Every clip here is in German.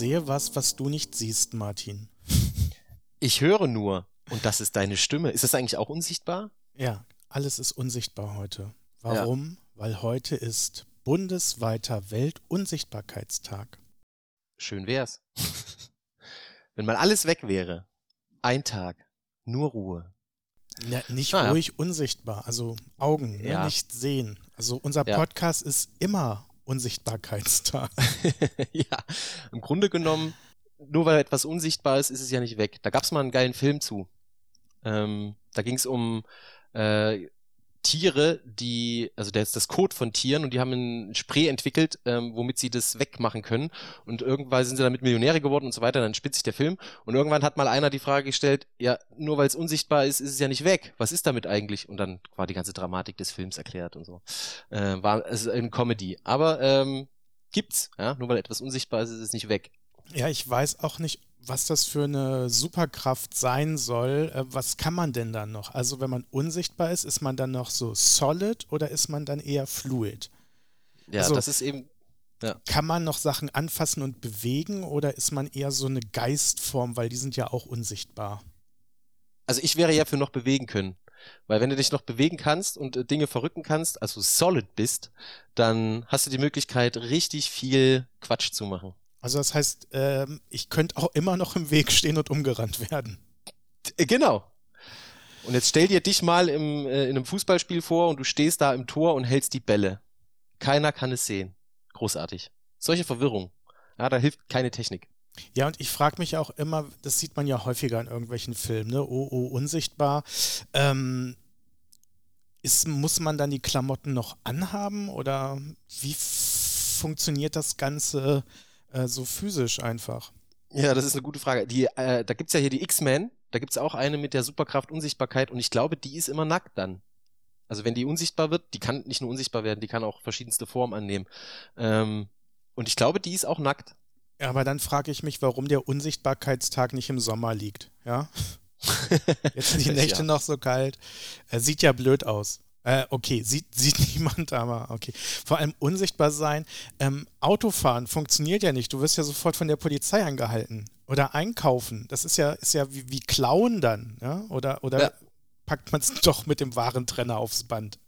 Sehe was, was du nicht siehst, Martin. Ich höre nur. Und das ist deine Stimme. Ist das eigentlich auch unsichtbar? Ja, alles ist unsichtbar heute. Warum? Ja. Weil heute ist bundesweiter Weltunsichtbarkeitstag. Schön wär's. Wenn mal alles weg wäre. Ein Tag. Nur Ruhe. Ja, nicht ah, ruhig ja. unsichtbar, also Augen, ne, nicht sehen. Also unser Podcast ist immer Unsichtbarkeitstag. ja, im Grunde genommen, nur weil etwas unsichtbar ist, ist es ja nicht weg. Da gab es mal einen geilen Film zu. Ähm, da ging es um äh, Tiere, die, also das ist das Code von Tieren und die haben ein Spray entwickelt, ähm, womit sie das wegmachen können. Und irgendwann sind sie damit Millionäre geworden und so weiter, dann spitzt sich der Film. Und irgendwann hat mal einer die Frage gestellt, ja, nur weil es unsichtbar ist, ist es ja nicht weg. Was ist damit eigentlich? Und dann war die ganze Dramatik des Films erklärt und so. Äh, war es ist eine Comedy. Aber ähm, gibt's, ja, nur weil etwas unsichtbar ist, ist es nicht weg. Ja, ich weiß auch nicht, was das für eine Superkraft sein soll. Äh, was kann man denn dann noch? Also wenn man unsichtbar ist, ist man dann noch so solid oder ist man dann eher fluid? Ja, also, das ist eben. Ja. Kann man noch Sachen anfassen und bewegen oder ist man eher so eine Geistform, weil die sind ja auch unsichtbar? Also ich wäre ja für noch bewegen können. Weil wenn du dich noch bewegen kannst und äh, Dinge verrücken kannst, also solid bist, dann hast du die Möglichkeit, richtig viel Quatsch zu machen. Also das heißt, ähm, ich könnte auch immer noch im Weg stehen und umgerannt werden. Äh, genau. Und jetzt stell dir dich mal im, äh, in einem Fußballspiel vor und du stehst da im Tor und hältst die Bälle. Keiner kann es sehen. Großartig. Solche Verwirrung. Ja, da hilft keine Technik. Ja, und ich frage mich auch immer, das sieht man ja häufiger in irgendwelchen Filmen, ne? Oh, oh, unsichtbar. Ähm, ist, muss man dann die Klamotten noch anhaben oder wie funktioniert das Ganze äh, so physisch einfach? Ja, das ist eine gute Frage. Die, äh, da gibt's ja hier die X-Men, da gibt's auch eine mit der Superkraft Unsichtbarkeit und ich glaube, die ist immer nackt dann. Also wenn die unsichtbar wird, die kann nicht nur unsichtbar werden, die kann auch verschiedenste Formen annehmen. Ähm, und ich glaube, die ist auch nackt. Ja, aber dann frage ich mich, warum der Unsichtbarkeitstag nicht im Sommer liegt. Ja? Jetzt sind die Nächte ja. noch so kalt. Er sieht ja blöd aus. Äh, okay, sieht, sieht niemand, aber okay. Vor allem unsichtbar sein. Ähm, Autofahren funktioniert ja nicht. Du wirst ja sofort von der Polizei angehalten. Oder einkaufen. Das ist ja, ist ja wie, wie Klauen dann. Ja? Oder, oder ja. packt man es doch mit dem Warentrenner aufs Band.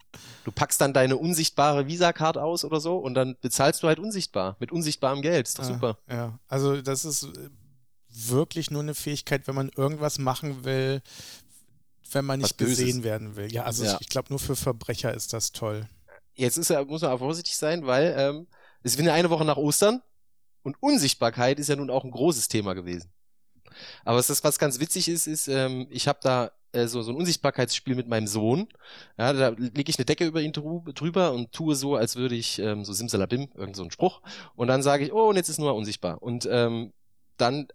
Du packst dann deine unsichtbare Visa-Card aus oder so und dann bezahlst du halt unsichtbar. Mit unsichtbarem Geld. Ist doch ah, super. Ja, also das ist äh, wirklich nur eine Fähigkeit, wenn man irgendwas machen will, wenn man nicht gesehen werden will. Ja, also ja. ich glaube, nur für Verbrecher ist das toll. Jetzt ist ja, muss man auch vorsichtig sein, weil ähm, es ja eine Woche nach Ostern und Unsichtbarkeit ist ja nun auch ein großes Thema gewesen. Aber was, das, was ganz witzig ist, ist, ähm, ich habe da äh, so, so ein Unsichtbarkeitsspiel mit meinem Sohn. Ja, da lege ich eine Decke über ihn drüber und tue so, als würde ich ähm, so Simsalabim, irgend so Spruch. Und dann sage ich, oh, und jetzt ist nur unsichtbar. Und ähm, dann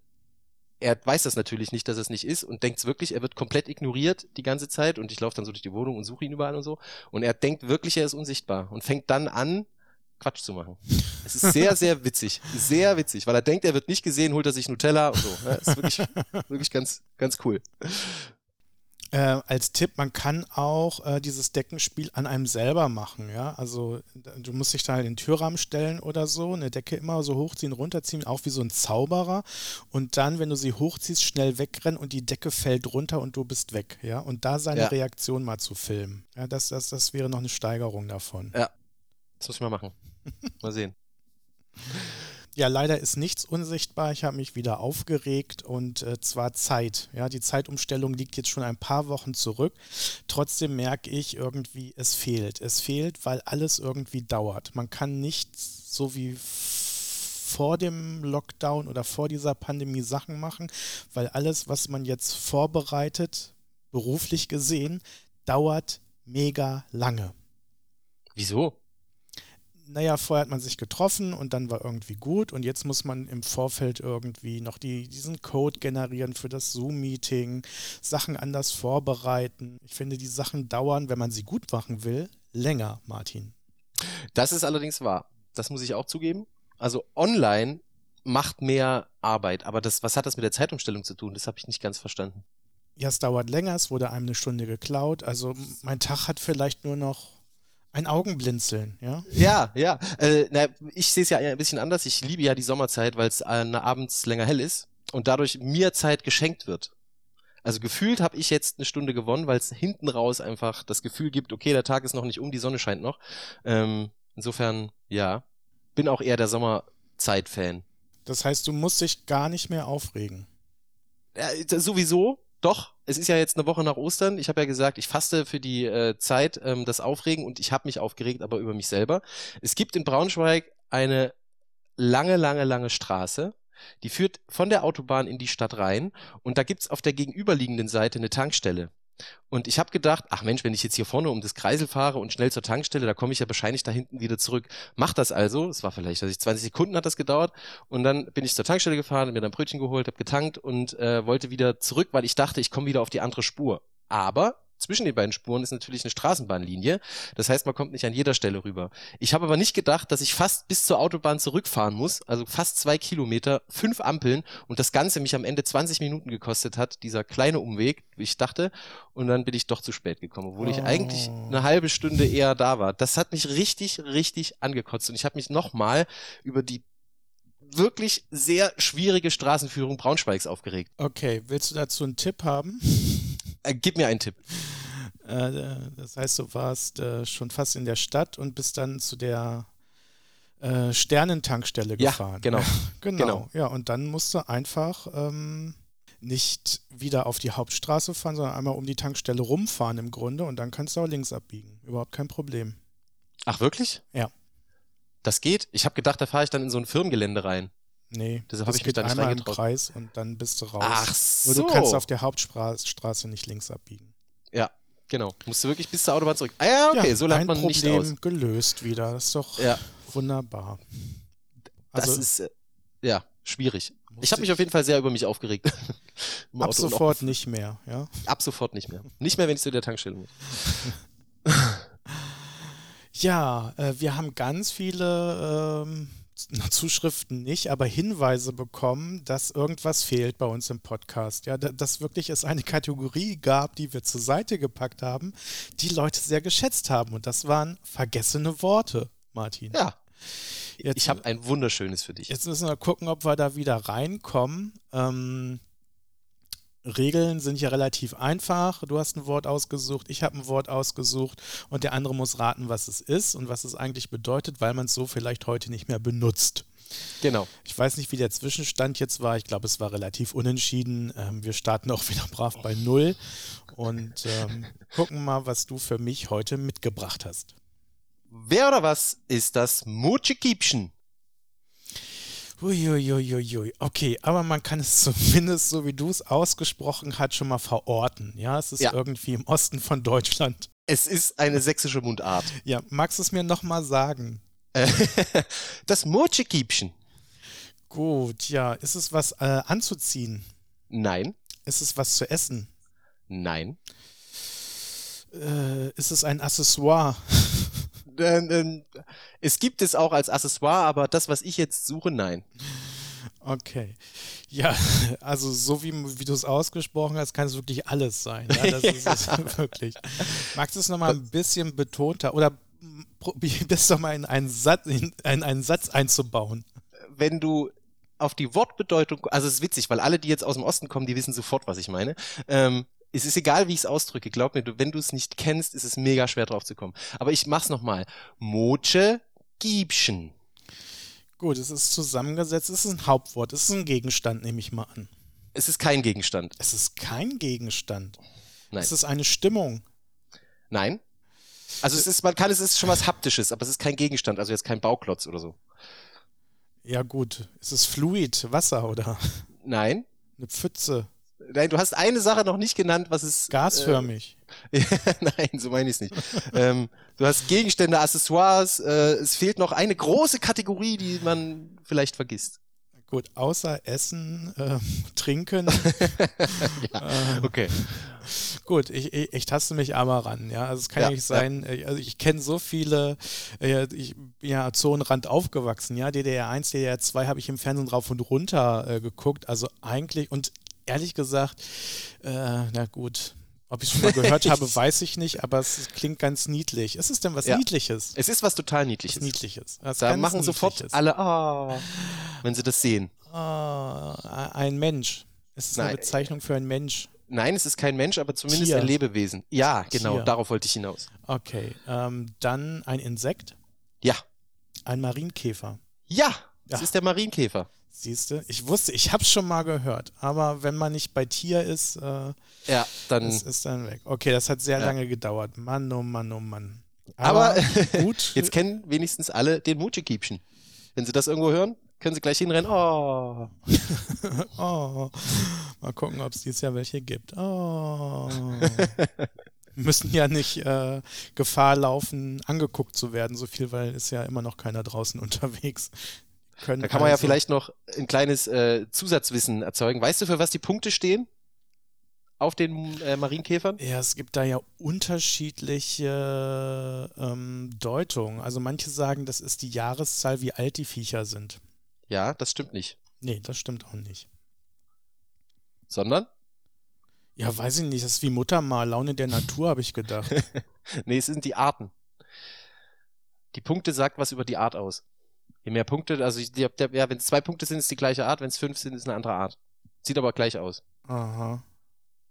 er weiß das natürlich nicht, dass es nicht ist und denkt wirklich, er wird komplett ignoriert die ganze Zeit und ich laufe dann so durch die Wohnung und suche ihn überall und so und er denkt wirklich, er ist unsichtbar und fängt dann an, Quatsch zu machen. Es ist sehr, sehr witzig. Sehr witzig, weil er denkt, er wird nicht gesehen, holt er sich Nutella und so. Ja, ist wirklich, wirklich ganz, ganz cool. Äh, als Tipp, man kann auch äh, dieses Deckenspiel an einem selber machen, ja. Also du musst dich da halt in den Türrahmen stellen oder so, eine Decke immer so hochziehen, runterziehen, auch wie so ein Zauberer. Und dann, wenn du sie hochziehst, schnell wegrennen und die Decke fällt runter und du bist weg, ja. Und da seine ja. Reaktion mal zu filmen. Ja, das, das, das wäre noch eine Steigerung davon. Ja. Das muss ich mal machen. mal sehen. Ja, leider ist nichts unsichtbar. Ich habe mich wieder aufgeregt und äh, zwar Zeit. Ja, die Zeitumstellung liegt jetzt schon ein paar Wochen zurück. Trotzdem merke ich irgendwie, es fehlt. Es fehlt, weil alles irgendwie dauert. Man kann nicht so wie vor dem Lockdown oder vor dieser Pandemie Sachen machen, weil alles, was man jetzt vorbereitet, beruflich gesehen, dauert mega lange. Wieso? Naja, vorher hat man sich getroffen und dann war irgendwie gut und jetzt muss man im Vorfeld irgendwie noch die, diesen Code generieren für das Zoom-Meeting, Sachen anders vorbereiten. Ich finde, die Sachen dauern, wenn man sie gut machen will, länger, Martin. Das ist allerdings wahr. Das muss ich auch zugeben. Also online macht mehr Arbeit, aber das, was hat das mit der Zeitumstellung zu tun? Das habe ich nicht ganz verstanden. Ja, es dauert länger, es wurde einem eine Stunde geklaut. Also mein Tag hat vielleicht nur noch Ein Augenblinzeln, ja? Ja, ja. Äh, na, ich sehe es ja ein bisschen anders. Ich liebe ja die Sommerzeit, weil es äh, abends länger hell ist und dadurch mir Zeit geschenkt wird. Also gefühlt habe ich jetzt eine Stunde gewonnen, weil es hinten raus einfach das Gefühl gibt, okay, der Tag ist noch nicht um, die Sonne scheint noch. Ähm, insofern, ja, bin auch eher der Sommerzeit-Fan. Das heißt, du musst dich gar nicht mehr aufregen. Ja, sowieso, doch. Es ist ja jetzt eine Woche nach Ostern. Ich habe ja gesagt, ich faste für die äh, Zeit ähm, das Aufregen und ich habe mich aufgeregt, aber über mich selber. Es gibt in Braunschweig eine lange, lange, lange Straße. Die führt von der Autobahn in die Stadt rein und da gibt's auf der gegenüberliegenden Seite eine Tankstelle. Und ich habe gedacht, ach Mensch, wenn ich jetzt hier vorne um das Kreisel fahre und schnell zur Tankstelle, da komme ich ja wahrscheinlich da hinten wieder zurück. Mach das also. Es war vielleicht, also 20 Sekunden hat das gedauert. Und dann bin ich zur Tankstelle gefahren, mir dann Brötchen geholt, habe getankt und äh, wollte wieder zurück, weil ich dachte, ich komme wieder auf die andere Spur. Aber zwischen den beiden Spuren ist natürlich eine Straßenbahnlinie. Das heißt, man kommt nicht an jeder Stelle rüber. Ich habe aber nicht gedacht, dass ich fast bis zur Autobahn zurückfahren muss, also fast zwei Kilometer, fünf Ampeln und das Ganze mich am Ende 20 Minuten gekostet hat, dieser kleine Umweg, wie ich dachte. Und dann bin ich doch zu spät gekommen, obwohl oh. ich eigentlich oh. eine halbe Stunde eher da war. Das hat mich richtig, richtig angekotzt und ich habe mich nochmal über die wirklich sehr schwierige Straßenführung Braunschweigs aufgeregt. Okay, willst du dazu einen Tipp haben? Äh, gib mir einen Tipp. Äh, das heißt, du warst äh, schon fast in der Stadt und bist dann zu der äh, Sternentankstelle gefahren. Ja, genau. genau. genau. Ja, und dann musst du einfach ähm, nicht wieder auf die Hauptstraße fahren, sondern einmal um die Tankstelle rumfahren im Grunde und dann kannst du auch links abbiegen. Überhaupt kein Problem. Ach, wirklich? Ja. Das geht? Ich habe gedacht, da fahre ich dann in so ein Firmengelände rein. Nee, deshalb habe ich mich da nicht einmal im Kreis und dann bist du raus. Ach so. Nur du kannst auf der Hauptstraße nicht links abbiegen. Ja, genau. Musst du wirklich bis zur Autobahn zurück. Ah ja, okay, ja, so lernt man Problem nicht aus. gelöst wieder. Das ist doch ja. wunderbar. Also, das ist, äh, ja, schwierig. Ich habe mich auf jeden Fall sehr über mich aufgeregt. Ab sofort nicht mehr, ja? Ab sofort nicht mehr. Nicht mehr, wenn ich zu der Tankstelle muss. ja, äh, wir haben ganz viele ähm, Zuschriften nicht, aber Hinweise bekommen, dass irgendwas fehlt bei uns im Podcast. Ja, dass wirklich es eine Kategorie gab, die wir zur Seite gepackt haben, die Leute sehr geschätzt haben. Und das waren vergessene Worte, Martin. Ja. Jetzt, ich habe ein wunderschönes für dich. Jetzt müssen wir gucken, ob wir da wieder reinkommen. Ähm, Regeln sind ja relativ einfach. Du hast ein Wort ausgesucht, ich habe ein Wort ausgesucht und der andere muss raten, was es ist und was es eigentlich bedeutet, weil man es so vielleicht heute nicht mehr benutzt. Genau. Ich weiß nicht, wie der Zwischenstand jetzt war. Ich glaube, es war relativ unentschieden. Ähm, wir starten auch wieder brav bei Null und ähm, gucken mal, was du für mich heute mitgebracht hast. Wer oder was ist das Mutschikipschen? Uiuiuiui. Okay, aber man kann es zumindest, so wie du es ausgesprochen hast, schon mal verorten. Ja, es ist ja. irgendwie im Osten von Deutschland. Es ist eine sächsische Mundart. Ja, magst du es mir nochmal sagen? das Murchikiebchen. Gut, ja. Ist es was äh, anzuziehen? Nein. Ist es was zu essen? Nein. Äh, ist es ein Accessoire? äh, es gibt es auch als Accessoire, aber das, was ich jetzt suche, nein. Okay. Ja, also so wie, wie du es ausgesprochen hast, kann es wirklich alles sein. Ja, das ist es wirklich. Magst du es nochmal ein bisschen betonter oder probierst doch mal in einen, Satz, in einen Satz einzubauen? Wenn du auf die Wortbedeutung, also es ist witzig, weil alle, die jetzt aus dem Osten kommen, die wissen sofort, was ich meine. Ähm, es ist egal, wie ich es ausdrücke. Glaub mir, wenn du es nicht kennst, ist es mega schwer drauf zu kommen. Aber ich mach's nochmal. Moche Giebchen. Gut, es ist zusammengesetzt, es ist ein Hauptwort, es ist ein Gegenstand, nehme ich mal an. Es ist kein Gegenstand. Es ist kein Gegenstand. Nein. Es ist eine Stimmung. Nein. Also es ist, man kann, es ist schon was Haptisches, aber es ist kein Gegenstand, also jetzt kein Bauklotz oder so. Ja, gut. Es ist Fluid, Wasser, oder? Nein. Eine Pfütze. Nein, du hast eine Sache noch nicht genannt, was ist. Gasförmig. Äh, Nein, so meine ich es nicht. ähm, du hast Gegenstände, Accessoires. Äh, es fehlt noch eine große Kategorie, die man vielleicht vergisst. Gut, außer Essen, äh, Trinken. ja, äh, okay. Gut, ich, ich, ich, taste mich aber ran. Ja, also es kann ja, nicht sein. Ja. Äh, also ich kenne so viele. Äh, ich bin ja Zonenrand aufgewachsen. Ja, DDR 1, DDR 2 habe ich im Fernsehen rauf und runter äh, geguckt. Also eigentlich und ehrlich gesagt, äh, na gut, Ob ich es schon mal gehört habe, weiß ich nicht, aber es klingt ganz niedlich. Ist es denn was Ja. Niedliches? Es ist was total Niedliches. Was Niedliches. Was Da machen sofort Niedliches. alle, ah, wenn sie das sehen. Ah, ein Mensch. Es ist eine Nein. Bezeichnung für einen Mensch. Nein, es ist kein Mensch, aber zumindest Tier. ein Lebewesen. Ja, genau, Tier. darauf wollte ich hinaus. Okay. Ähm, dann ein Insekt, Ja. ein Marienkäfer. Ja, das Ja. ist der Marienkäfer. Siehst du? Ich wusste, ich habe es schon mal gehört, aber wenn man nicht bei Tier ist, äh, Ja, dann. das ist dann weg. Okay, das hat sehr Ja. lange gedauert. Mann, oh Mann, oh Mann. Aber gut. Jetzt kennen wenigstens alle den Mutschikiebchen. Wenn sie das irgendwo hören, können sie gleich hinrennen. Oh. Oh, mal gucken, ob es dieses Jahr welche gibt. Oh. Müssen ja nicht äh, Gefahr laufen, angeguckt zu werden, so viel, weil ist ja immer noch keiner draußen unterwegs. Können Da kann man ja also- vielleicht noch ein kleines äh, Zusatzwissen erzeugen. Weißt du, für was die Punkte stehen? Auf den äh, Marienkäfern? Ja, es gibt da ja unterschiedliche ähm, Deutungen. Also manche sagen, das ist die Jahreszahl, wie alt die Viecher sind. Ja, das stimmt nicht. Nee, das stimmt auch nicht. Sondern? Ja, weiß ich nicht, das ist wie Muttermal, Laune der Natur, habe ich gedacht. Nee, es sind die Arten. Die Punkte sagt was über die Art aus. Je mehr Punkte, also ich- ja, wenn es zwei Punkte sind, ist die gleiche Art, wenn es fünf sind, ist eine andere Art. Sieht aber gleich aus. Aha.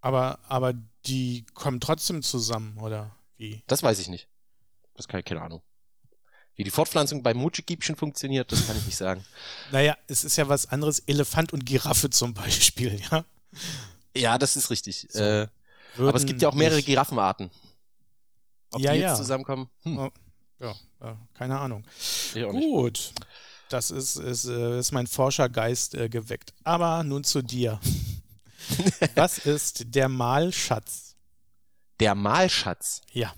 Aber, aber die kommen trotzdem zusammen, oder wie? Das weiß ich nicht. Das kann ich keine Ahnung. Wie die Fortpflanzung beim Mutschikiebchen funktioniert, das kann ich nicht sagen. Naja, es ist ja was anderes, Elefant und Giraffe zum Beispiel, ja. Ja, das ist richtig. So. Äh, aber es gibt ja auch mehrere nicht- Giraffenarten. Ob Ja, die jetzt ja. zusammenkommen? Hm, Oh, Ja, äh, keine Ahnung. Gut. Das ist, ist, äh, ist mein Forschergeist äh, geweckt. Aber nun zu dir. Was ist der Malschatz? Der Malschatz. Ja.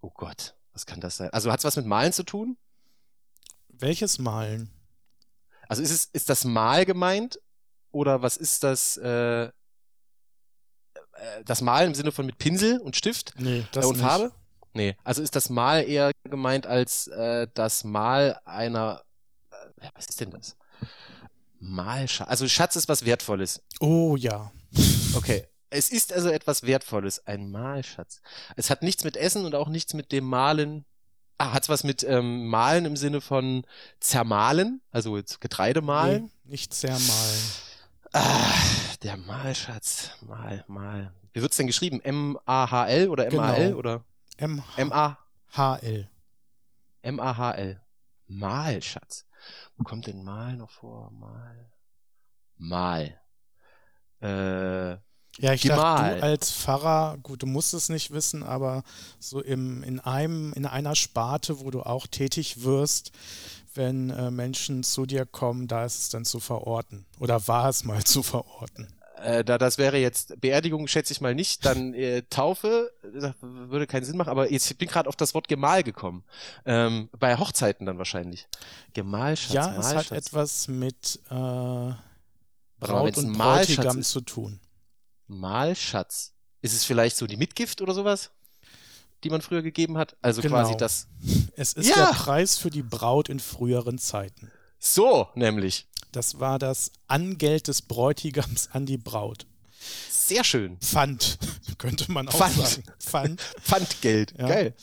Oh Gott, was kann das sein? Also hat es was mit Malen zu tun? Welches Malen? Also ist es ist das Mal gemeint oder was ist das? Äh, äh, das Mal im Sinne von mit Pinsel und Stift Nee, das äh, und nicht. Farbe? Nee, also ist das Mal eher gemeint als äh, das Mal einer. Äh, was ist denn das? Malschatz. Also Schatz ist was Wertvolles. Oh ja. Okay. Es ist also etwas Wertvolles, ein Malschatz. Es hat nichts mit Essen und auch nichts mit dem Malen. Ah, hat's was mit ähm, Malen im Sinne von zermahlen, also jetzt Getreide mahlen? Nee, nicht sehr malen. Ah, der Malschatz. Mal, mal. Wie wird's denn geschrieben? M-A-H-L oder M-A-L Genau. oder M M-A? HL. M-A-H-L. Malschatz. Wo kommt denn Mal noch vor? Mal. Mal. Äh, Ja, ich Gemal. dachte, du als Pfarrer, gut, du musst es nicht wissen, aber so im, in einem, in einer Sparte, wo du auch tätig wirst, wenn äh, Menschen zu dir kommen, da ist es dann zu verorten. Oder war es mal zu verorten? Äh, da das wäre jetzt Beerdigung, schätze ich mal nicht, dann äh, Taufe, das würde keinen Sinn machen, aber jetzt ich bin gerade auf das Wort Gemahl gekommen. Ähm, bei Hochzeiten dann wahrscheinlich. Gemahlschatz, ja, es hat Mahlschatz. etwas mit äh, Braut und Mahlschatz Bräutigam ist. zu tun. Mahlschatz. Ist es vielleicht so die Mitgift oder sowas, die man früher gegeben hat? Also Genau. quasi das. Es ist Ja! der Preis für die Braut in früheren Zeiten. So, nämlich. Das war das Angeld des Bräutigams an die Braut. Sehr schön. Pfand, könnte man auch Pfand. sagen. Pfand. Pfandgeld. Ja. Geil.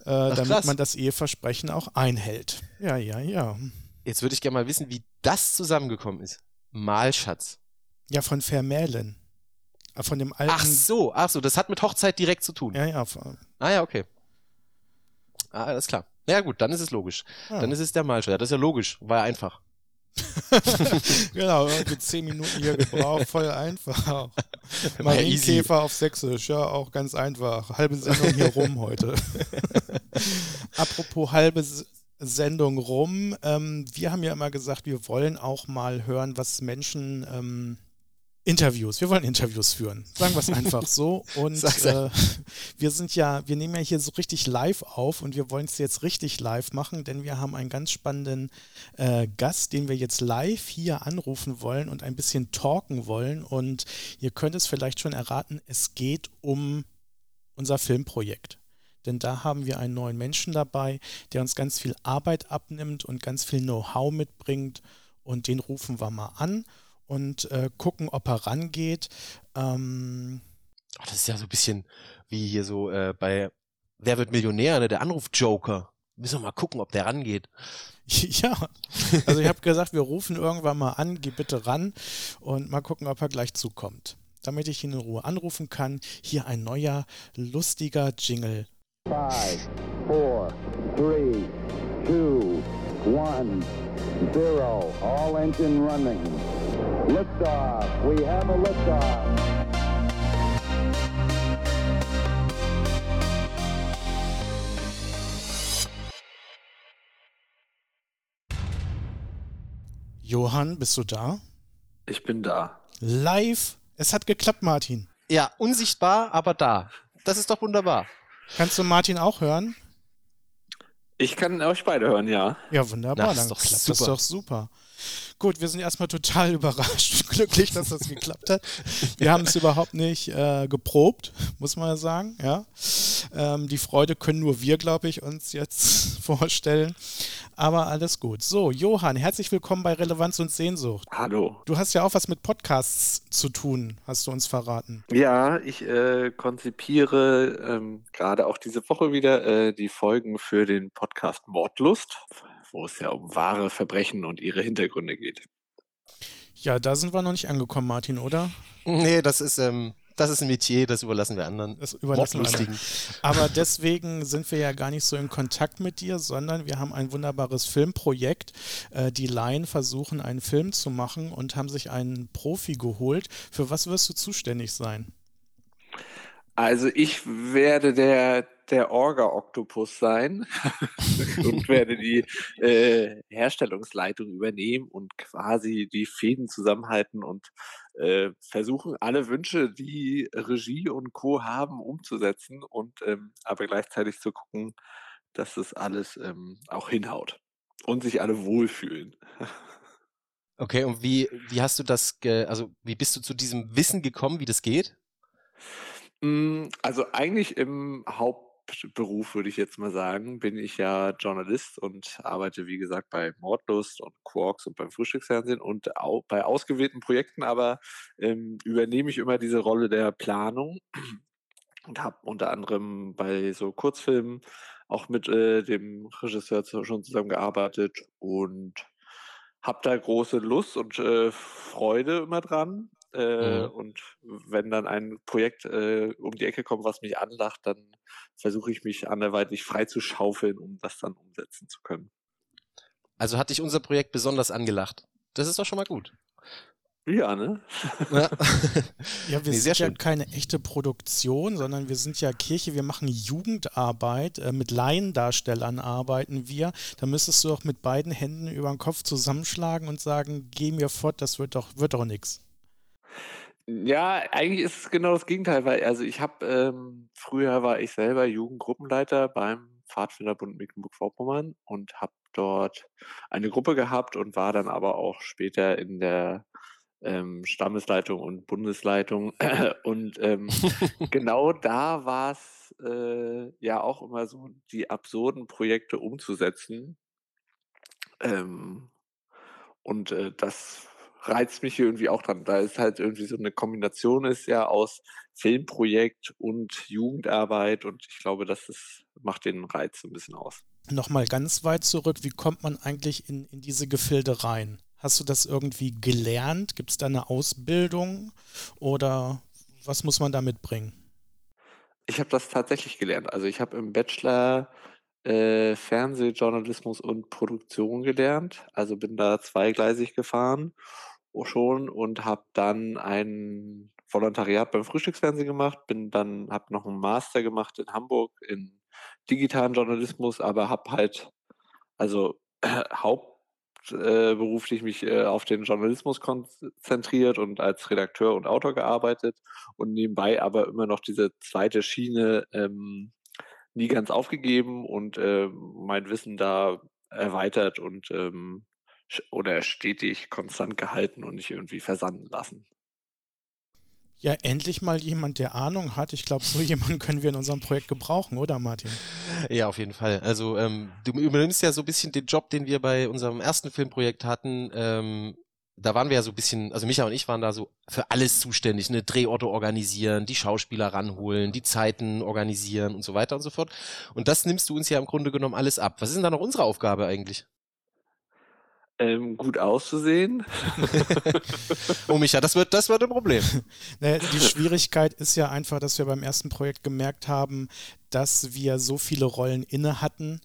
äh, damit krass. man das Eheversprechen auch einhält. Ja, ja, ja. Jetzt würde ich gerne mal wissen, wie das zusammengekommen ist. Mahlschatz. Ja, von Vermählen. Äh, Von dem alten. Ach so, ach so, das hat mit Hochzeit direkt zu tun. Ja, ja. Ah ja, okay. Ah, alles klar. Ja gut, dann ist es logisch. Ja. Dann ist es der Malschatz. Das ist ja logisch, war ja einfach. genau, zehn Minuten hier gebraucht, voll einfach. Marienkäfer auf Sächsisch, ja, auch ganz einfach. Halbe Sendung hier rum heute. Apropos halbe Sendung rum, ähm, wir haben ja immer gesagt, wir wollen auch mal hören, was Menschen ähm, Interviews, wir wollen Interviews führen. Sagen wir es einfach so. Und äh, wir sind ja, wir nehmen ja hier so richtig live auf und wir wollen es jetzt richtig live machen, denn wir haben einen ganz spannenden äh, Gast, den wir jetzt live hier anrufen wollen und ein bisschen talken wollen. Und ihr könnt es vielleicht schon erraten, es geht um unser Filmprojekt. Denn da haben wir einen neuen Menschen dabei, der uns ganz viel Arbeit abnimmt und ganz viel Know-how mitbringt. Und den rufen wir mal an und äh, gucken, ob er rangeht. Ähm, das ist ja so ein bisschen wie hier so äh, bei Wer wird Millionär, ne? der Anruf-Joker. Müssen wir mal gucken, ob der rangeht. Ja, also ich habe gesagt, wir rufen irgendwann mal an, geh bitte ran und mal gucken, ob er gleich zukommt. Damit ich ihn in Ruhe anrufen kann, hier ein neuer, lustiger Jingle. Five, four, three, two, one, zero. All engine running. Liftoff. We have a liftoff. Johann, bist du da? Ich bin da. Live. Es hat geklappt, Martin. Ja, unsichtbar, aber da. Das ist doch wunderbar. Kannst du Martin auch hören? Ich kann euch beide hören, ja. Ja, wunderbar. Na, Dann klappt super. das doch super. Gut, wir sind erstmal total überrascht und glücklich, dass das geklappt hat. Wir haben es überhaupt nicht äh, geprobt, muss man ja sagen. Ja. Ähm, die Freude können nur wir, glaube ich, uns jetzt vorstellen. Aber alles gut. So, Johann, herzlich willkommen bei Relevanz und Sehnsucht. Hallo. Du hast ja auch was mit Podcasts zu tun, hast du uns verraten. Ja, ich äh, konzipiere ähm, gerade auch diese Woche wieder äh, die Folgen für den Podcast Mordlust wo es ja um wahre Verbrechen und ihre Hintergründe geht. Ja, da sind wir noch nicht angekommen, Martin, oder? Nee, das ist, ähm, das ist ein Metier, das überlassen wir anderen. Das überlassen wir anderen. Aber deswegen sind wir ja gar nicht so in Kontakt mit dir, sondern wir haben ein wunderbares Filmprojekt. Äh, die Laien versuchen, einen Film zu machen und haben sich einen Profi geholt. Für was wirst du zuständig sein? Also ich werde der der Orga-Oktopus sein und werde die äh, Herstellungsleitung übernehmen und quasi die Fäden zusammenhalten und äh, versuchen, alle Wünsche, die Regie und Co. haben, umzusetzen und ähm, aber gleichzeitig zu gucken, dass das alles ähm, auch hinhaut und sich alle wohlfühlen. Okay, und wie, wie hast du das, also wie bist du zu diesem Wissen gekommen, wie das geht? Hm, also eigentlich im Haupt Beruf, würde ich jetzt mal sagen, bin ich ja Journalist und arbeite, wie gesagt, bei Mordlust und Quarks und beim Frühstücksfernsehen und auch bei ausgewählten Projekten, aber ähm, übernehme ich immer diese Rolle der Planung und habe unter anderem bei so Kurzfilmen auch mit äh, dem Regisseur schon zusammengearbeitet und habe da große Lust und äh, Freude immer dran. Äh, mhm. Und wenn dann ein Projekt äh, um die Ecke kommt, was mich anlacht, dann versuche ich mich anderweitig frei zu schaufeln, um das dann umsetzen zu können. Also hat dich unser Projekt besonders angelacht. Das ist doch schon mal gut. Ja, ne? Ja, ja wir nee, sind ja schön. keine echte Produktion, sondern wir sind ja Kirche, wir machen Jugendarbeit, äh, mit Laiendarstellern arbeiten wir. Da müsstest du doch mit beiden Händen über den Kopf zusammenschlagen und sagen, geh mir fort, das wird doch, wird doch nichts. Ja, eigentlich ist es genau das Gegenteil, weil also ich habe ähm, früher war ich selber Jugendgruppenleiter beim Pfadfinderbund Mecklenburg-Vorpommern und habe dort eine Gruppe gehabt und war dann aber auch später in der ähm, Stammesleitung und Bundesleitung. und ähm, genau da war es äh, ja auch immer so, die absurden Projekte umzusetzen. Ähm, und äh, das reizt mich hier irgendwie auch dran, da es halt irgendwie so eine Kombination ist ja aus Filmprojekt und Jugendarbeit und ich glaube, das ist, macht den Reiz so ein bisschen aus. Nochmal ganz weit zurück, wie kommt man eigentlich in, in diese Gefilde rein? Hast du das irgendwie gelernt? Gibt es da eine Ausbildung oder was muss man da mitbringen? Ich habe das tatsächlich gelernt. Also ich habe im Bachelor äh, Fernsehjournalismus und Produktion gelernt. Also bin da zweigleisig gefahren schon und habe dann ein Volontariat beim Frühstücksfernsehen gemacht, bin dann habe noch einen Master gemacht in Hamburg in digitalen Journalismus, aber habe halt also äh, hauptberuflich mich äh, auf den Journalismus konzentriert und als Redakteur und Autor gearbeitet und nebenbei aber immer noch diese zweite Schiene ähm, nie ganz aufgegeben und äh, mein Wissen da erweitert und ähm, oder stetig konstant gehalten und nicht irgendwie versanden lassen. Ja, endlich mal jemand, der Ahnung hat. Ich glaube, so jemanden können wir in unserem Projekt gebrauchen, oder Martin? Ja, auf jeden Fall. Also ähm, du übernimmst ja so ein bisschen den Job, den wir bei unserem ersten Filmprojekt hatten, ähm, da waren wir ja so ein bisschen, also Micha und ich waren da so für alles zuständig, ne, Drehorte organisieren, die Schauspieler ranholen, die Zeiten organisieren und so weiter und so fort. Und das nimmst du uns ja im Grunde genommen alles ab. Was ist denn da noch unsere Aufgabe eigentlich? Ähm, gut auszusehen. oh Micha, das wird, das wird ein Problem. naja, die Schwierigkeit ist ja einfach, dass wir beim ersten Projekt gemerkt haben, dass wir so viele Rollen inne hatten,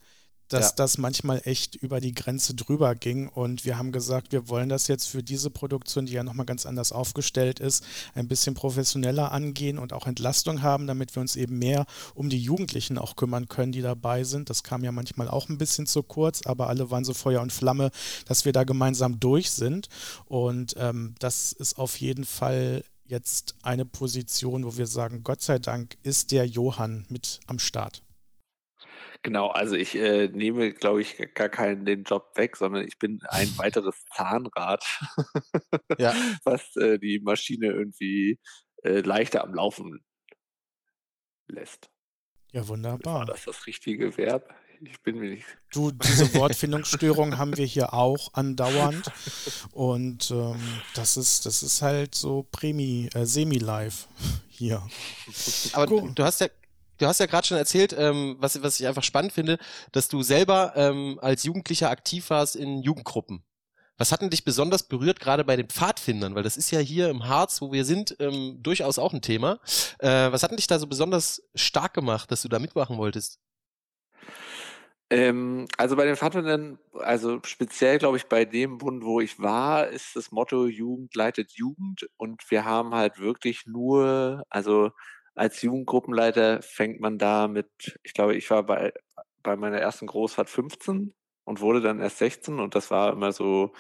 dass ja. das manchmal echt über die Grenze drüber ging. Und wir haben gesagt, wir wollen das jetzt für diese Produktion, die ja nochmal ganz anders aufgestellt ist, ein bisschen professioneller angehen und auch Entlastung haben, damit wir uns eben mehr um die Jugendlichen auch kümmern können, die dabei sind. Das kam ja manchmal auch ein bisschen zu kurz, aber alle waren so Feuer und Flamme, dass wir da gemeinsam durch sind. Und ähm, das ist auf jeden Fall jetzt eine Position, wo wir sagen, Gott sei Dank ist der Johann mit am Start. Genau, also ich äh, nehme, glaube ich, gar keinen den Job weg, sondern ich bin ein weiteres Zahnrad, ja. was äh, die Maschine irgendwie äh, leichter am Laufen lässt. Ja, wunderbar. War das das richtige Verb? Ich bin mir nicht. Du, diese Wortfindungsstörung haben wir hier auch andauernd. Und ähm, das ist, das ist halt so Premi, äh, Semi-Live hier. Aber cool. du hast ja du hast ja gerade schon erzählt, ähm, was, was ich einfach spannend finde, dass du selber ähm, als Jugendlicher aktiv warst in Jugendgruppen. Was hat denn dich besonders berührt, gerade bei den Pfadfindern? Weil das ist ja hier im Harz, wo wir sind, ähm, durchaus auch ein Thema. Äh, was hat denn dich da so besonders stark gemacht, dass du da mitmachen wolltest? Ähm, also bei den Pfadfindern, also speziell glaube ich bei dem Bund, wo ich war, ist das Motto Jugend leitet Jugend und wir haben halt wirklich nur, also als Jugendgruppenleiter fängt man da mit, ich glaube, ich war bei, bei meiner ersten Großfahrt 15 und wurde dann erst 16 und das war immer so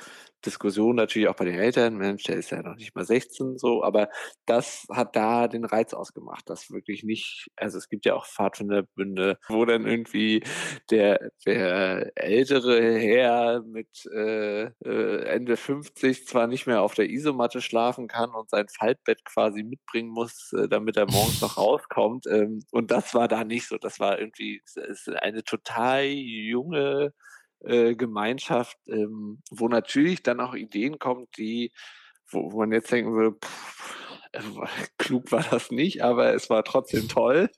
Diskussion natürlich auch bei den Eltern, Mensch, der ist ja noch nicht mal 16 so, aber das hat da den Reiz ausgemacht, dass wirklich nicht, also es gibt ja auch Pfadfinderbünde, wo dann irgendwie der, der ältere Herr mit äh, äh Ende 50 zwar nicht mehr auf der Isomatte schlafen kann und sein Faltbett quasi mitbringen muss, äh, damit er morgens noch rauskommt. Ähm, und das war da nicht so. Das war irgendwie eine total junge äh, Gemeinschaft, ähm, wo natürlich dann auch Ideen kommen, die, wo, wo man jetzt denken würde, pff, äh, klug war das nicht, aber es war trotzdem toll.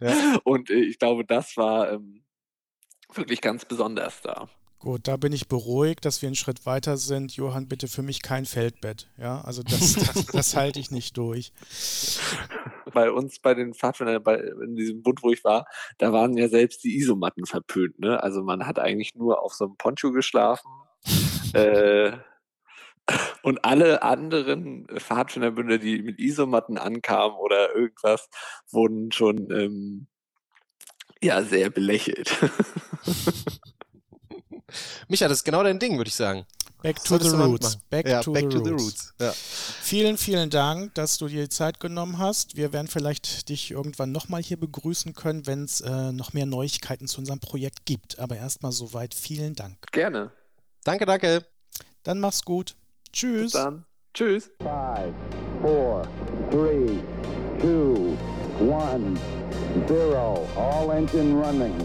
Ja. Und äh, ich glaube, das war ähm, wirklich ganz besonders da. Gut, da bin ich beruhigt, dass wir einen Schritt weiter sind. Johann, bitte für mich kein Feldbett. Ja, also das, das, das halte ich nicht durch. Bei uns, bei den Pfadfindern, bei, in diesem Bund, wo ich war, da waren ja selbst die Isomatten verpönt. Ne? Also man hat eigentlich nur auf so einem Poncho geschlafen. äh, und alle anderen Pfadfinderbünde, die mit Isomatten ankamen oder irgendwas, wurden schon ähm, ja sehr belächelt. Micha, das ist genau dein Ding, würde ich sagen. Back to the roots. Back, ja, to, back the to, the roots. Ja. Vielen, vielen Dank, dass du dir die Zeit genommen hast. Wir werden vielleicht dich irgendwann nochmal hier begrüßen können, wenn es äh, noch mehr Neuigkeiten zu unserem Projekt gibt. Aber erstmal soweit vielen Dank. Gerne. Danke, danke. Dann mach's gut. Tschüss. Bis dann. Tschüss. Five, four, three, two, one, zero. All engine running.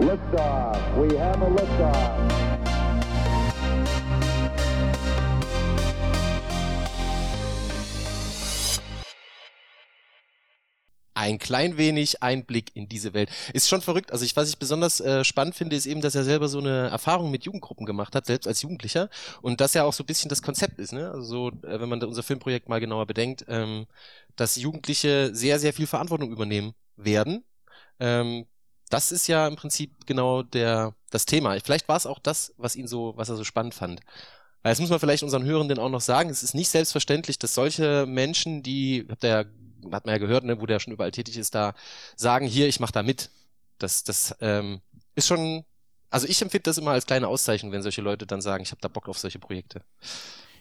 Liftoff. We have a liftoff. Ein klein wenig Einblick in diese Welt. Ist schon verrückt. Also ich, was ich besonders äh, spannend finde, ist eben, dass er selber so eine Erfahrung mit Jugendgruppen gemacht hat, selbst als Jugendlicher. Und das ja auch so ein bisschen das Konzept ist, ne? Also so, äh, wenn man unser Filmprojekt mal genauer bedenkt, ähm, dass Jugendliche sehr, sehr viel Verantwortung übernehmen werden. Ähm, das ist ja im Prinzip genau der, das Thema. Vielleicht war es auch das, was ihn so, was er so spannend fand. Weil das muss man vielleicht unseren Hörenden auch noch sagen. Es ist nicht selbstverständlich, dass solche Menschen, die, habt ihr ja, hat man ja gehört, ne, wo der schon überall tätig ist, da sagen, hier, ich mach da mit. Das, das ähm, ist schon, also ich empfinde das immer als kleine Auszeichnung, wenn solche Leute dann sagen, ich habe da Bock auf solche Projekte.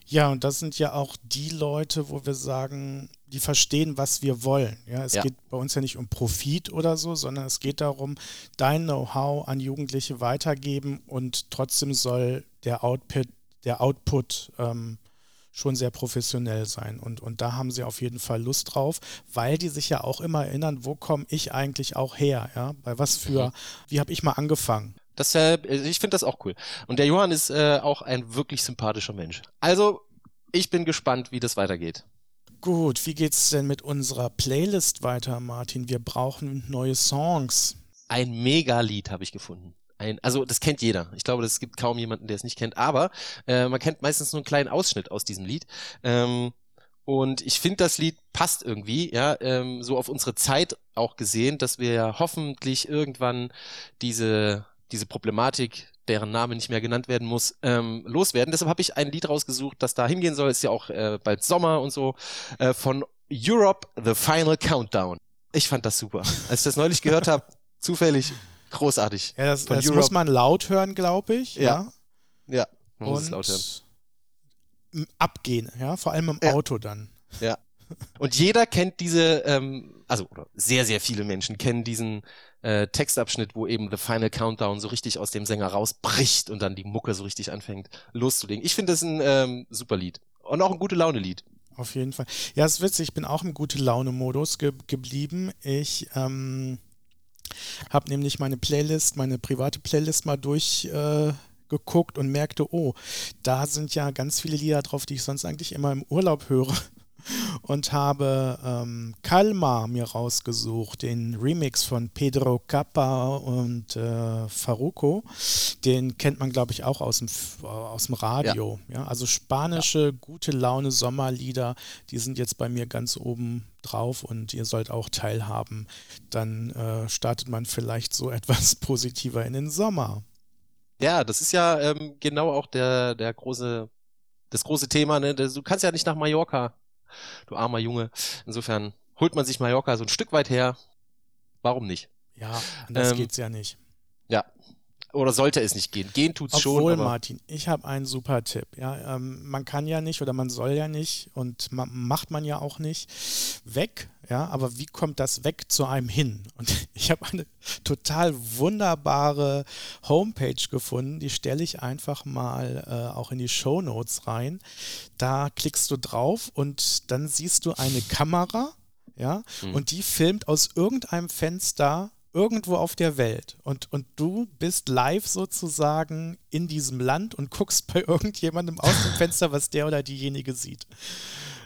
Ja, und das sind ja auch die Leute, wo wir sagen, die verstehen, was wir wollen. Ja, es ja. geht bei uns ja nicht um Profit oder so, sondern es geht darum, dein Know-how an Jugendliche weitergeben und trotzdem soll der Output, der Output ähm, schon sehr professionell sein. Und, und da haben sie auf jeden Fall Lust drauf, weil die sich ja auch immer erinnern, wo komme ich eigentlich auch her? Ja? Bei was für, mhm. wie habe ich mal angefangen? Das, äh, ich finde das auch cool. Und der Johann ist äh, auch ein wirklich sympathischer Mensch. Also, ich bin gespannt, wie das weitergeht. Gut, wie geht's denn mit unserer Playlist weiter, Martin? Wir brauchen neue Songs. Ein Megalied habe ich gefunden. Ein, also das kennt jeder. Ich glaube, es gibt kaum jemanden, der es nicht kennt. Aber äh, man kennt meistens nur einen kleinen Ausschnitt aus diesem Lied. Ähm, und ich finde, das Lied passt irgendwie, ja, ähm, so auf unsere Zeit auch gesehen, dass wir ja hoffentlich irgendwann diese, diese Problematik, deren Name nicht mehr genannt werden muss, ähm, loswerden. Deshalb habe ich ein Lied rausgesucht, das da hingehen soll. Ist ja auch äh, bald Sommer und so. Äh, von Europe, The Final Countdown. Ich fand das super. Als ich das neulich gehört habe, zufällig, großartig. Ja, das, das muss man laut hören, glaube ich. Ja. Ja, ja man muss es laut hören abgehen, ja, vor allem im ja. Auto dann. Ja. Und jeder kennt diese, ähm, also oder sehr, sehr viele Menschen kennen diesen äh, Textabschnitt, wo eben The Final Countdown so richtig aus dem Sänger rausbricht und dann die Mucke so richtig anfängt loszulegen. Ich finde das ein ähm, super Lied. Und auch ein gute Laune-Lied. Auf jeden Fall. Ja, es ist witzig, ich bin auch im gute Laune-Modus ge geblieben. Ich ähm, habe nämlich meine Playlist, meine private Playlist mal durch. Äh, und merkte, oh, da sind ja ganz viele Lieder drauf, die ich sonst eigentlich immer im Urlaub höre. Und habe ähm, Kalmar mir rausgesucht, den Remix von Pedro Capa und äh, Faruco. Den kennt man, glaube ich, auch aus dem, aus dem Radio. Ja. ja also spanische, ja. gute Laune Sommerlieder, die sind jetzt bei mir ganz oben drauf und ihr sollt auch teilhaben. Dann äh, startet man vielleicht so etwas positiver in den Sommer. Ja, das ist ja ähm, genau auch der, der große, das große Thema, ne? Du kannst ja nicht nach Mallorca, du armer Junge. Insofern holt man sich Mallorca so ein Stück weit her. Warum nicht? Ja, anders ähm, geht's ja nicht. Ja, oder sollte es nicht gehen? Gehen tut's Obwohl, schon. Obwohl, Martin, ich habe einen super Tipp. Ja, ähm, man kann ja nicht oder man soll ja nicht und ma macht man ja auch nicht weg. Ja, aber wie kommt das weg zu einem hin? Und ich habe eine total wunderbare Homepage gefunden. Die stelle ich einfach mal äh, auch in die Show Notes rein. Da klickst du drauf und dann siehst du eine Kamera. Ja, mhm. und die filmt aus irgendeinem Fenster irgendwo auf der Welt und, und du bist live sozusagen in diesem Land und guckst bei irgendjemandem aus dem Fenster, was der oder diejenige sieht.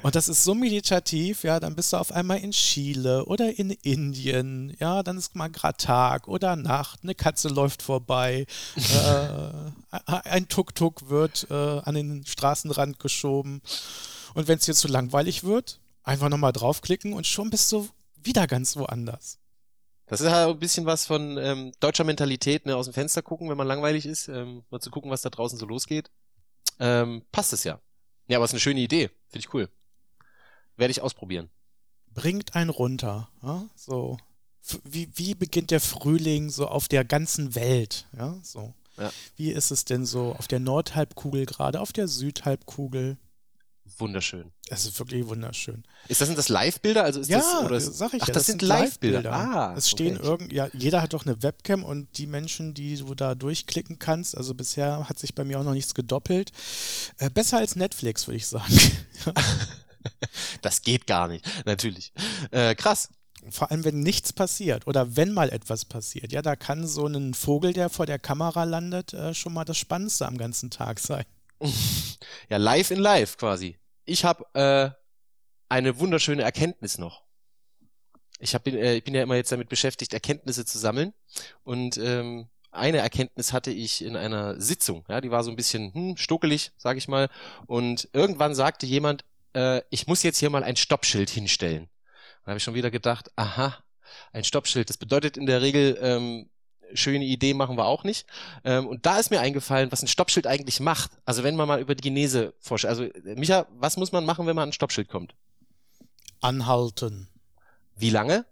Und das ist so meditativ, ja, dann bist du auf einmal in Chile oder in Indien, ja, dann ist mal gerade Tag oder Nacht, eine Katze läuft vorbei, äh, ein Tuk-Tuk wird äh, an den Straßenrand geschoben. Und wenn es dir zu langweilig wird, einfach nochmal draufklicken und schon bist du wieder ganz woanders. Das ist halt ein bisschen was von ähm, deutscher Mentalität, ne, aus dem Fenster gucken, wenn man langweilig ist, ähm, mal zu gucken, was da draußen so losgeht. Ähm, passt es ja. Ja, aber es ist eine schöne Idee. Finde ich cool. Werde ich ausprobieren. Bringt einen runter. Ja? So. Wie, wie beginnt der Frühling so auf der ganzen Welt? Ja, so. Ja. Wie ist es denn so auf der Nordhalbkugel gerade, auf der Südhalbkugel? Wunderschön. Es ist wirklich wunderschön. Ist das sind das Live-Bilder? Also ist ja, das, oder ist, sag ich ach, ja. Das, das sind Live-Bilder. Ah, es stehen okay. irgend, ja, jeder hat doch eine Webcam und die Menschen, die du da durchklicken kannst, also bisher hat sich bei mir auch noch nichts gedoppelt. Äh, besser als Netflix, würde ich sagen. das geht gar nicht, natürlich. Äh, krass. Vor allem, wenn nichts passiert oder wenn mal etwas passiert. Ja, da kann so ein Vogel, der vor der Kamera landet, äh, schon mal das Spannendste am ganzen Tag sein. ja, live in live quasi. Ich habe äh, eine wunderschöne Erkenntnis noch. Ich, hab, äh, ich bin ja immer jetzt damit beschäftigt, Erkenntnisse zu sammeln. Und ähm, eine Erkenntnis hatte ich in einer Sitzung. Ja, die war so ein bisschen hm, stuckelig, sage ich mal. Und irgendwann sagte jemand, äh, ich muss jetzt hier mal ein Stoppschild hinstellen. Dann habe ich schon wieder gedacht, aha, ein Stoppschild. Das bedeutet in der Regel, ähm, schöne Idee machen wir auch nicht. Ähm, und da ist mir eingefallen, was ein Stoppschild eigentlich macht. Also wenn man mal über die Genese forscht. Also Micha, was muss man machen, wenn man an ein Stoppschild kommt? Anhalten. Wie lange?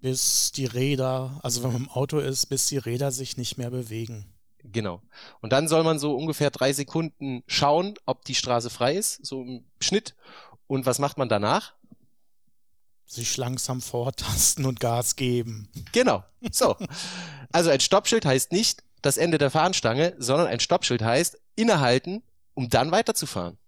Bis die Räder, also wenn man im Auto ist, bis die Räder sich nicht mehr bewegen. Genau. Und dann soll man so ungefähr drei Sekunden schauen, ob die Straße frei ist, so im Schnitt. Und was macht man danach? Sich langsam vortasten und Gas geben. Genau. So. Also ein Stoppschild heißt nicht das Ende der Fahnenstange, sondern ein Stoppschild heißt innehalten, um dann weiterzufahren.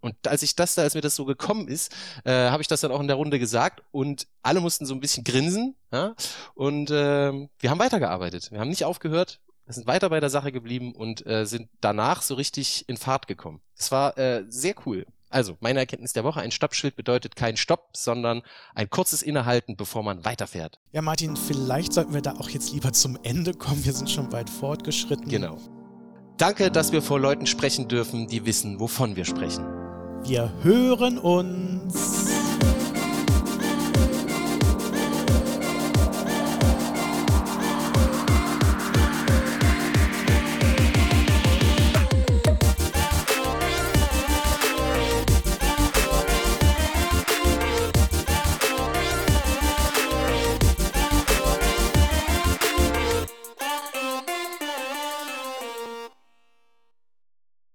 Und als ich das da, als mir das so gekommen ist, äh, habe ich das dann auch in der Runde gesagt und alle mussten so ein bisschen grinsen. Ja? Und äh, wir haben weitergearbeitet. Wir haben nicht aufgehört. Wir sind weiter bei der Sache geblieben und äh, sind danach so richtig in Fahrt gekommen. Es war äh, sehr cool. Also, meine Erkenntnis der Woche, ein Stoppschild bedeutet kein Stopp, sondern ein kurzes Innehalten, bevor man weiterfährt. Ja, Martin, vielleicht sollten wir da auch jetzt lieber zum Ende kommen. Wir sind schon weit fortgeschritten. Genau. Danke, dass wir vor Leuten sprechen dürfen, die wissen, wovon wir sprechen. Wir hören uns.